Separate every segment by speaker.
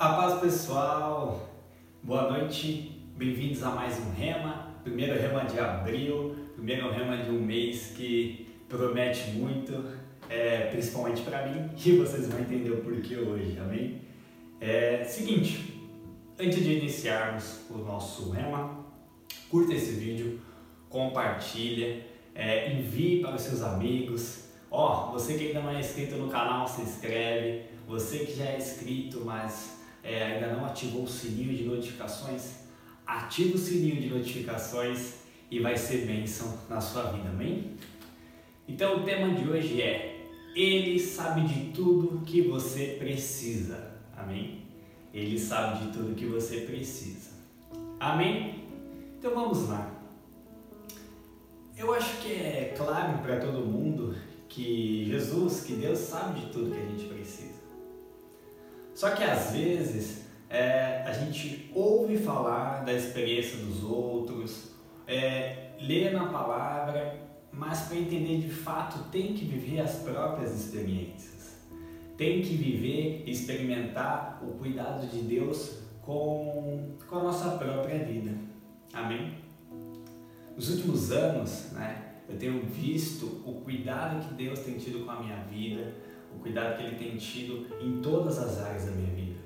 Speaker 1: A paz pessoal, boa noite, bem-vindos a mais um Rema, primeiro Rema de abril, primeiro Rema de um mês que promete muito, é, principalmente para mim, e vocês vão entender o porquê hoje, amém? É seguinte, antes de iniciarmos o nosso Rema, curta esse vídeo, compartilha, é, envie para os seus amigos, ó, oh, você que ainda não é inscrito no canal, se inscreve, você que já é inscrito, mas é, ainda não ativou o sininho de notificações, ative o sininho de notificações e vai ser bênção na sua vida, amém? Então o tema de hoje é Ele sabe de tudo que você precisa, amém? Ele sabe de tudo que você precisa, amém? Então vamos lá. Eu acho que é claro para todo mundo que Jesus, que Deus sabe de tudo que a gente precisa. Só que às vezes é, a gente ouve falar da experiência dos outros, é, lê na palavra, mas para entender de fato tem que viver as próprias experiências. Tem que viver e experimentar o cuidado de Deus com, com a nossa própria vida. Amém? Nos últimos anos, né, eu tenho visto o cuidado que Deus tem tido com a minha vida, o cuidado que Ele tem tido em todas as áreas da minha vida.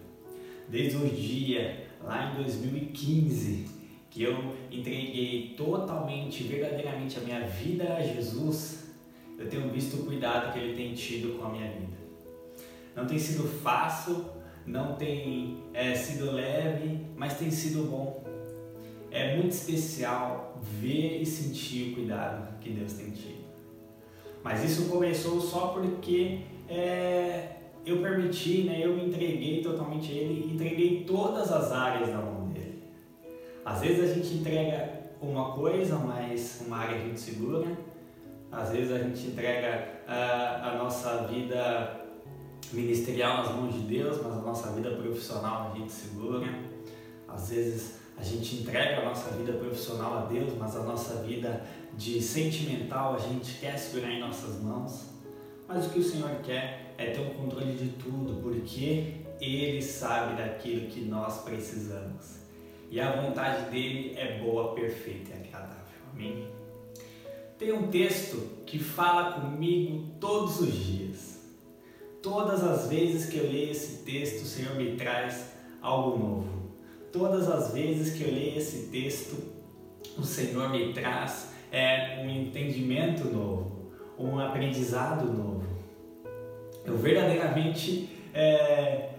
Speaker 1: Desde o dia, lá em 2015, que eu entreguei totalmente, verdadeiramente a minha vida a Jesus, eu tenho visto o cuidado que Ele tem tido com a minha vida. Não tem sido fácil, não tem é, sido leve, mas tem sido bom. É muito especial ver e sentir o cuidado que Deus tem tido. Mas isso começou só porque é, eu permiti, né, eu me entreguei totalmente a Ele, entreguei todas as áreas na mão dele. Às vezes a gente entrega uma coisa, mas uma área a gente segura. Às vezes a gente entrega a, a nossa vida ministerial nas mãos de Deus, mas a nossa vida profissional a gente segura. Às vezes a gente entrega a nossa vida profissional a Deus, mas a nossa vida de sentimental a gente quer segurar em nossas mãos. Mas o que o Senhor quer é ter um controle de tudo, porque Ele sabe daquilo que nós precisamos. E a vontade dele é boa, perfeita e agradável. Amém? Tem um texto que fala comigo todos os dias. Todas as vezes que eu leio esse texto, o Senhor me traz algo novo. Todas as vezes que eu leio esse texto, o Senhor me traz é, um entendimento novo um aprendizado novo. Eu verdadeiramente é,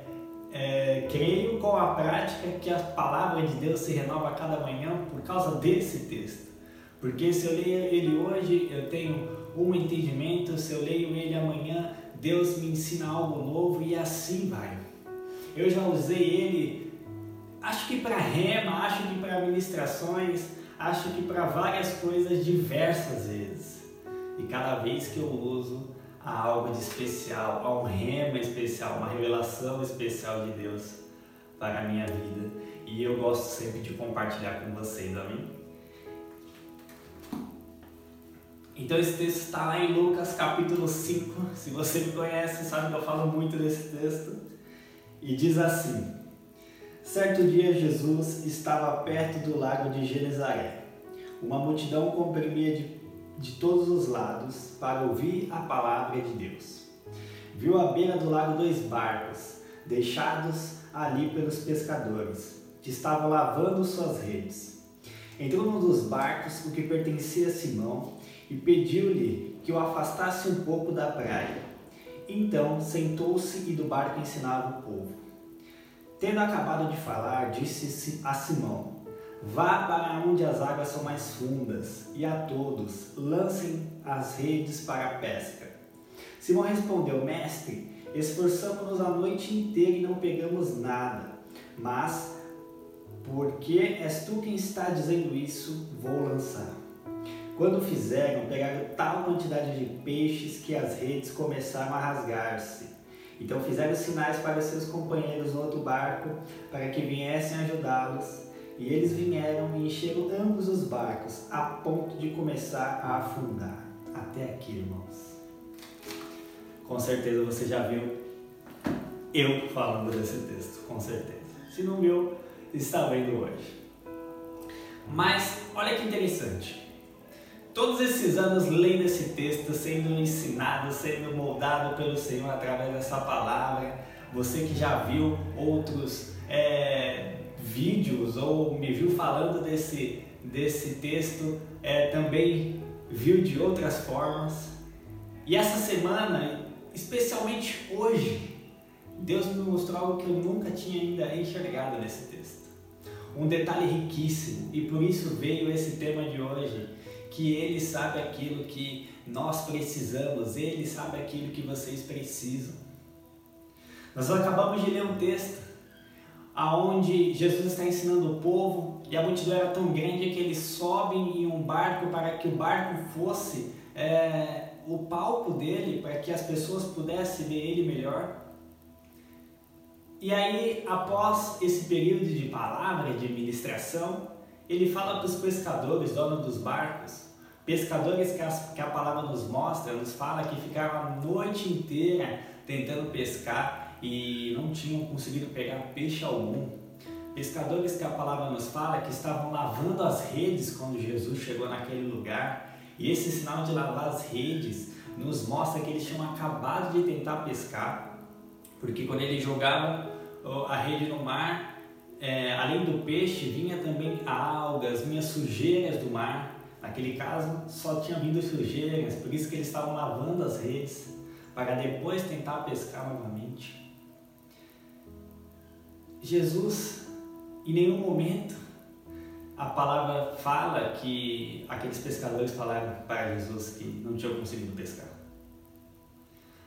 Speaker 1: é, creio com a prática que a palavra de Deus se renova a cada manhã por causa desse texto. Porque se eu leio ele hoje, eu tenho um entendimento, se eu leio ele amanhã, Deus me ensina algo novo e assim vai. Eu já usei ele, acho que para rema, acho que para ministrações, acho que para várias coisas diversas vezes. E cada vez que eu uso, há algo de especial, há um rema especial, uma revelação especial de Deus para a minha vida. E eu gosto sempre de compartilhar com vocês, amém? Então esse texto está lá em Lucas capítulo 5. Se você me conhece, sabe que eu falo muito desse texto. E diz assim: Certo dia Jesus estava perto do lago de Genezaré. Uma multidão comprimia de de todos os lados para ouvir a palavra de Deus. Viu à beira do lago dois barcos, deixados ali pelos pescadores, que estavam lavando suas redes. Entrou num dos barcos, o que pertencia a Simão, e pediu-lhe que o afastasse um pouco da praia. Então sentou-se e do barco ensinava o povo. Tendo acabado de falar, disse a Simão: Vá para onde as águas são mais fundas, e a todos lancem as redes para a pesca. Simão respondeu: Mestre, esforçamos-nos a noite inteira e não pegamos nada, mas porque és tu quem está dizendo isso, vou lançar. Quando fizeram, pegaram tal quantidade de peixes que as redes começaram a rasgar-se. Então fizeram sinais para seus companheiros no outro barco, para que viessem ajudá-los e eles vieram e encheram ambos os barcos, a ponto de começar a afundar. Até aqui, irmãos. Com certeza você já viu eu falando desse texto, com certeza. Se não viu, está vendo hoje. Mas olha que interessante. Todos esses anos lendo esse texto, sendo ensinado, sendo moldado pelo Senhor através dessa palavra, você que já viu outros é, vídeos ou me viu falando desse, desse texto, é, também viu de outras formas. E essa semana, especialmente hoje, Deus me mostrou algo que eu nunca tinha ainda enxergado nesse texto um detalhe riquíssimo e por isso veio esse tema de hoje, que ele sabe aquilo que nós precisamos, ele sabe aquilo que vocês precisam. Nós acabamos de ler um texto aonde Jesus está ensinando o povo e a multidão era tão grande que eles sobem em um barco para que o barco fosse é, o palco dele, para que as pessoas pudessem ver ele melhor. E aí, após esse período de palavra, de ministração, ele fala para os pescadores, donos dos barcos, pescadores que, as, que a palavra nos mostra, nos fala que ficaram a noite inteira tentando pescar e não tinham conseguido pegar peixe algum. Pescadores que a palavra nos fala que estavam lavando as redes quando Jesus chegou naquele lugar. E esse sinal de lavar as redes nos mostra que eles tinham acabado de tentar pescar porque quando eles jogavam a rede no mar, é, além do peixe, vinha também algas, vinha sujeiras do mar. Naquele caso, só tinha vindo sujeiras, por isso que eles estavam lavando as redes, para depois tentar pescar novamente. Jesus, em nenhum momento, a palavra fala que aqueles pescadores falaram para Jesus que não tinham conseguido pescar.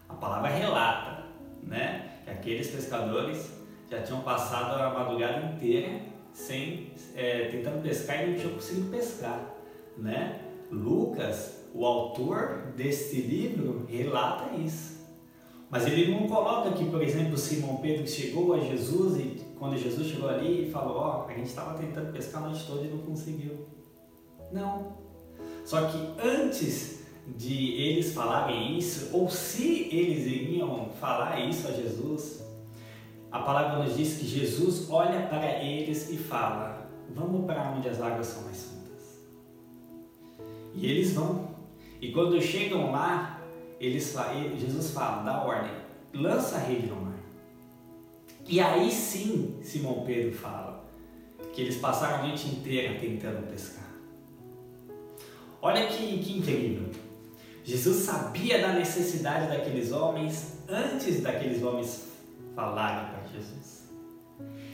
Speaker 1: A palavra relata né? Que aqueles pescadores já tinham passado a madrugada inteira sem é, tentando pescar e não tinham conseguido pescar, né? Lucas, o autor deste livro, relata isso. Mas ele não coloca que, por exemplo, Simão Pedro chegou a Jesus e quando Jesus chegou ali e falou: Ó, oh, a gente estava tentando pescar a noite toda e não conseguiu. Não. Só que antes de eles falarem isso, ou se eles iriam falar isso a Jesus, a palavra nos diz que Jesus olha para eles e fala: Vamos para onde as águas são mais fundas. E eles vão. E quando chegam lá, eles, Jesus fala: dá ordem, lança a rede no mar. E aí sim, Simão Pedro fala que eles passaram a noite inteira tentando pescar. Olha que, que incrível. Jesus sabia da necessidade daqueles homens antes daqueles homens falarem para Jesus.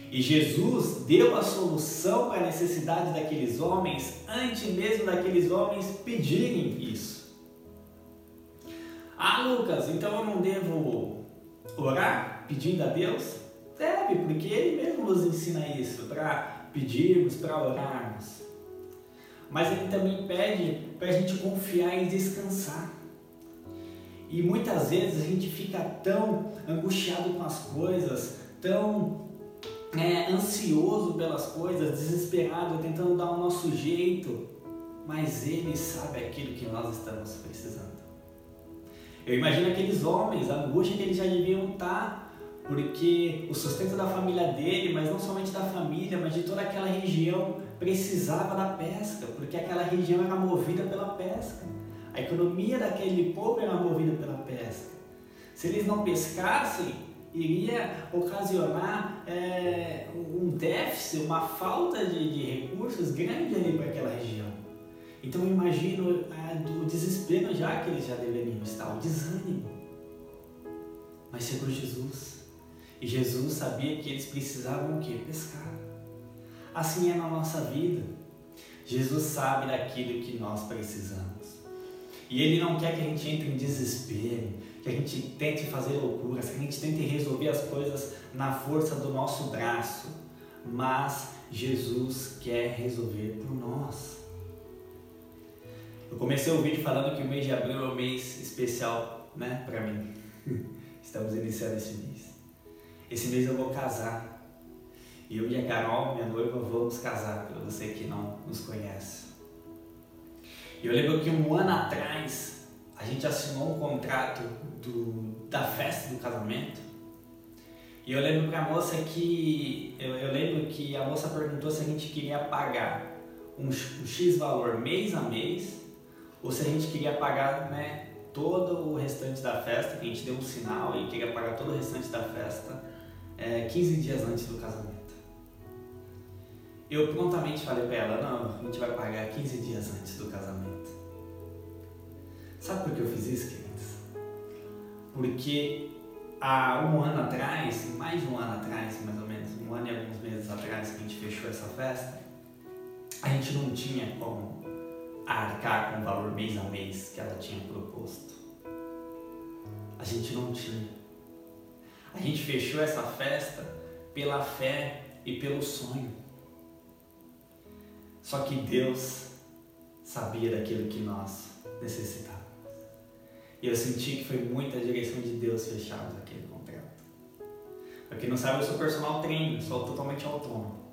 Speaker 1: E Jesus deu a solução para a necessidade daqueles homens antes mesmo daqueles homens pedirem isso. Ah, Lucas, então eu não devo orar pedindo a Deus? Deve, porque Ele mesmo nos ensina isso, para pedirmos, para orarmos mas ele também pede para a gente confiar e descansar. E muitas vezes a gente fica tão angustiado com as coisas, tão é, ansioso pelas coisas, desesperado, tentando dar o nosso jeito, mas Ele sabe aquilo que nós estamos precisando. Eu imagino aqueles homens, a angústia que eles já deviam estar porque o sustento da família dele, mas não somente da família, mas de toda aquela região, precisava da pesca, porque aquela região era movida pela pesca. A economia daquele povo era movida pela pesca. Se eles não pescassem, iria ocasionar é, um déficit, uma falta de, de, recursos grande ali para aquela região. Então eu imagino é, do desespero já que eles já deveriam estar, o desânimo. Mas chegou Jesus e Jesus sabia que eles precisavam o quê? Pescar. Assim é na nossa vida. Jesus sabe daquilo que nós precisamos. E Ele não quer que a gente entre em desespero, que a gente tente fazer loucuras, que a gente tente resolver as coisas na força do nosso braço. Mas Jesus quer resolver por nós. Eu comecei o vídeo falando que o mês de abril é um mês especial, né, para mim. Estamos iniciando esse mês. Esse mês eu vou casar. Eu e a Carol, minha noiva, vamos casar, para você que não nos conhece. Eu lembro que um ano atrás a gente assinou um contrato do, da festa do casamento E eu lembro para a moça que eu, eu, lembro que a moça perguntou se a gente queria pagar um, um x valor mês a mês ou se a gente queria pagar, né, todo o restante da festa, que a gente deu um sinal e queria pagar todo o restante da festa é, 15 dias antes do casamento. Eu prontamente falei para ela, não, a gente vai pagar 15 dias antes do casamento. Sabe por que eu fiz isso, queridos? Porque há um ano atrás, mais de um ano atrás, mais ou menos, um ano e alguns meses atrás que a gente fechou essa festa, a gente não tinha como arcar com o valor mês a mês que ela tinha proposto. A gente não tinha. A gente fechou essa festa pela fé e pelo sonho. Só que Deus sabia daquilo que nós necessitávamos. E eu senti que foi muita direção de Deus fecharmos aquele contrato. Para quem não sabe, eu sou personal trainer, sou totalmente autônomo.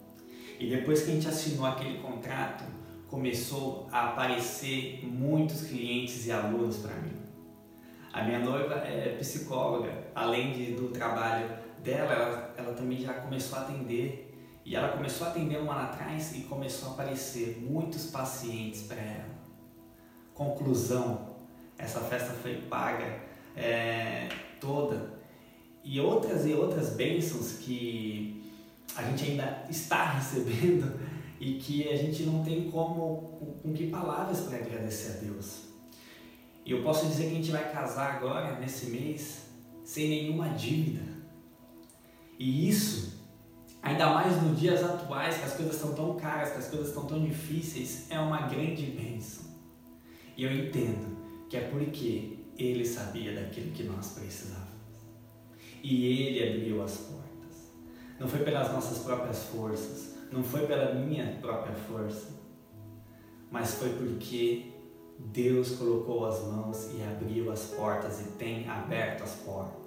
Speaker 1: E depois que a gente assinou aquele contrato, começou a aparecer muitos clientes e alunos para mim. A minha noiva é psicóloga, além de, do trabalho dela, ela, ela também já começou a atender. E ela começou a atender um ano atrás e começou a aparecer muitos pacientes para ela. Conclusão: essa festa foi paga é, toda. E outras e outras bênçãos que a gente ainda está recebendo e que a gente não tem como, com que palavras para agradecer a Deus. E eu posso dizer que a gente vai casar agora, nesse mês, sem nenhuma dívida. E isso, ainda mais nos dias atuais, que as coisas estão tão caras, que as coisas estão tão difíceis, é uma grande bênção. E eu entendo que é porque Ele sabia daquilo que nós precisávamos. E Ele abriu as portas. Não foi pelas nossas próprias forças, não foi pela minha própria força, mas foi porque Deus colocou as mãos e abriu as portas e tem aberto as portas.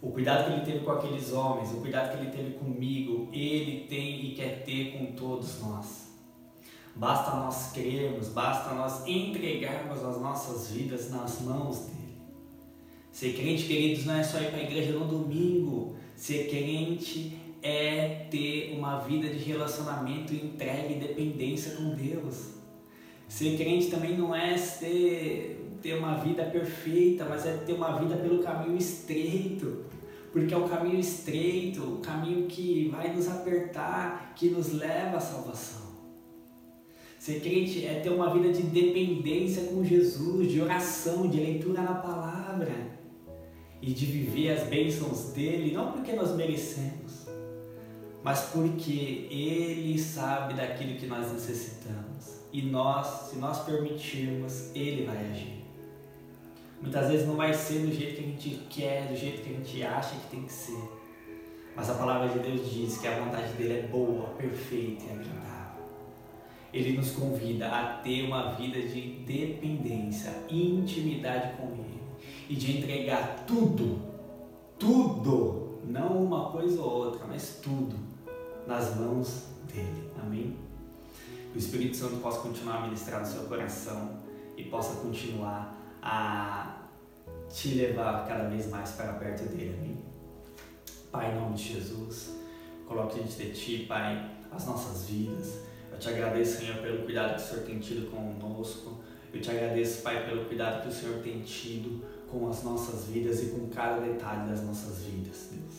Speaker 1: O cuidado que ele teve com aqueles homens, o cuidado que ele teve comigo, ele tem e quer ter com todos nós. Basta nós crermos, basta nós entregarmos as nossas vidas nas mãos dele. Ser crente, queridos, não é só ir para a igreja no domingo. Ser crente é ter uma vida de relacionamento entregue e dependência com Deus. Ser crente também não é ter, ter uma vida perfeita, mas é ter uma vida pelo caminho estreito. Porque é o caminho estreito, o caminho que vai nos apertar, que nos leva à salvação. Ser crente é ter uma vida de dependência com Jesus, de oração, de leitura na palavra e de viver as bênçãos dele, não porque nós merecemos, mas porque Ele sabe daquilo que nós necessitamos. E nós, se nós permitirmos, Ele vai agir. Muitas vezes não vai ser do jeito que a gente quer, do jeito que a gente acha que tem que ser. Mas a palavra de Deus diz que a vontade dele é boa, perfeita e agradável. Ele nos convida a ter uma vida de dependência, intimidade com Ele e de entregar tudo, tudo, não uma coisa ou outra, mas tudo nas mãos dele. Amém? O Espírito Santo possa continuar a ministrar no seu coração e possa continuar a te levar cada vez mais para perto dele. Amém? Pai, em nome de Jesus, coloque diante de ti, Pai, as nossas vidas. Eu te agradeço, Senhor, pelo cuidado que o Senhor tem tido conosco. Eu te agradeço, Pai, pelo cuidado que o Senhor tem tido com as nossas vidas e com cada detalhe das nossas vidas, Deus.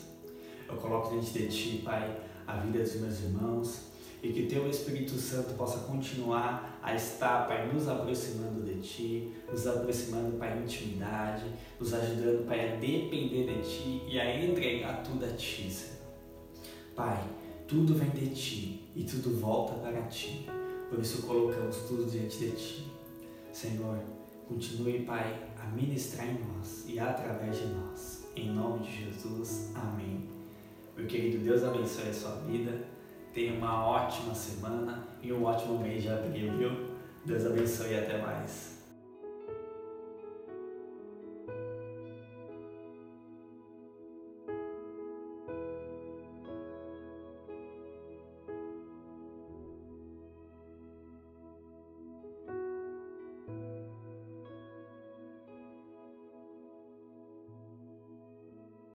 Speaker 1: Eu coloco diante de Ti, Pai, a vida dos meus irmãos e que Teu Espírito Santo possa continuar a estar, Pai, nos aproximando de Ti, nos aproximando, Pai, intimidade, nos ajudando, Pai, a depender de Ti e a entregar tudo a Ti, Senhor. Pai, tudo vem de Ti e tudo volta para Ti. Por isso colocamos tudo diante de Ti. Senhor, continue, Pai, a ministrar em nós e através de nós. Em nome de Jesus. Amém. Meu querido, Deus abençoe a sua vida. Tenha uma ótima semana e um ótimo mês de abril, viu? Deus abençoe e até mais.